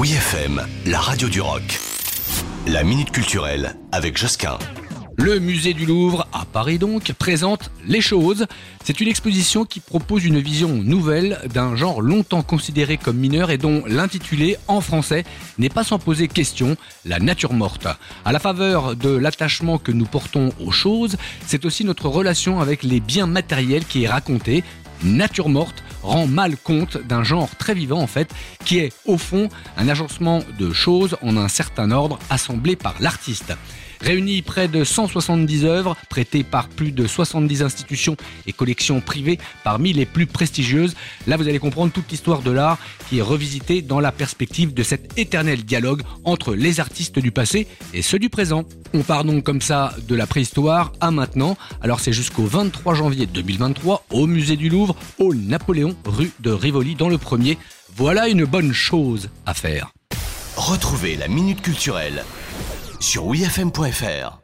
Oui FM, la radio du rock. La minute culturelle avec Josquin. Le musée du Louvre, à Paris donc, présente Les Choses. C'est une exposition qui propose une vision nouvelle d'un genre longtemps considéré comme mineur et dont l'intitulé en français n'est pas sans poser question, la nature morte. À la faveur de l'attachement que nous portons aux choses, c'est aussi notre relation avec les biens matériels qui est racontée, Nature morte rend mal compte d'un genre très vivant en fait, qui est au fond un agencement de choses en un certain ordre assemblé par l'artiste réunit près de 170 œuvres prêtées par plus de 70 institutions et collections privées parmi les plus prestigieuses. Là, vous allez comprendre toute l'histoire de l'art qui est revisitée dans la perspective de cet éternel dialogue entre les artistes du passé et ceux du présent. On part donc comme ça de la préhistoire à maintenant. Alors c'est jusqu'au 23 janvier 2023 au musée du Louvre, au Napoléon, rue de Rivoli dans le premier. Voilà une bonne chose à faire. Retrouvez la Minute Culturelle sur wfm.fr.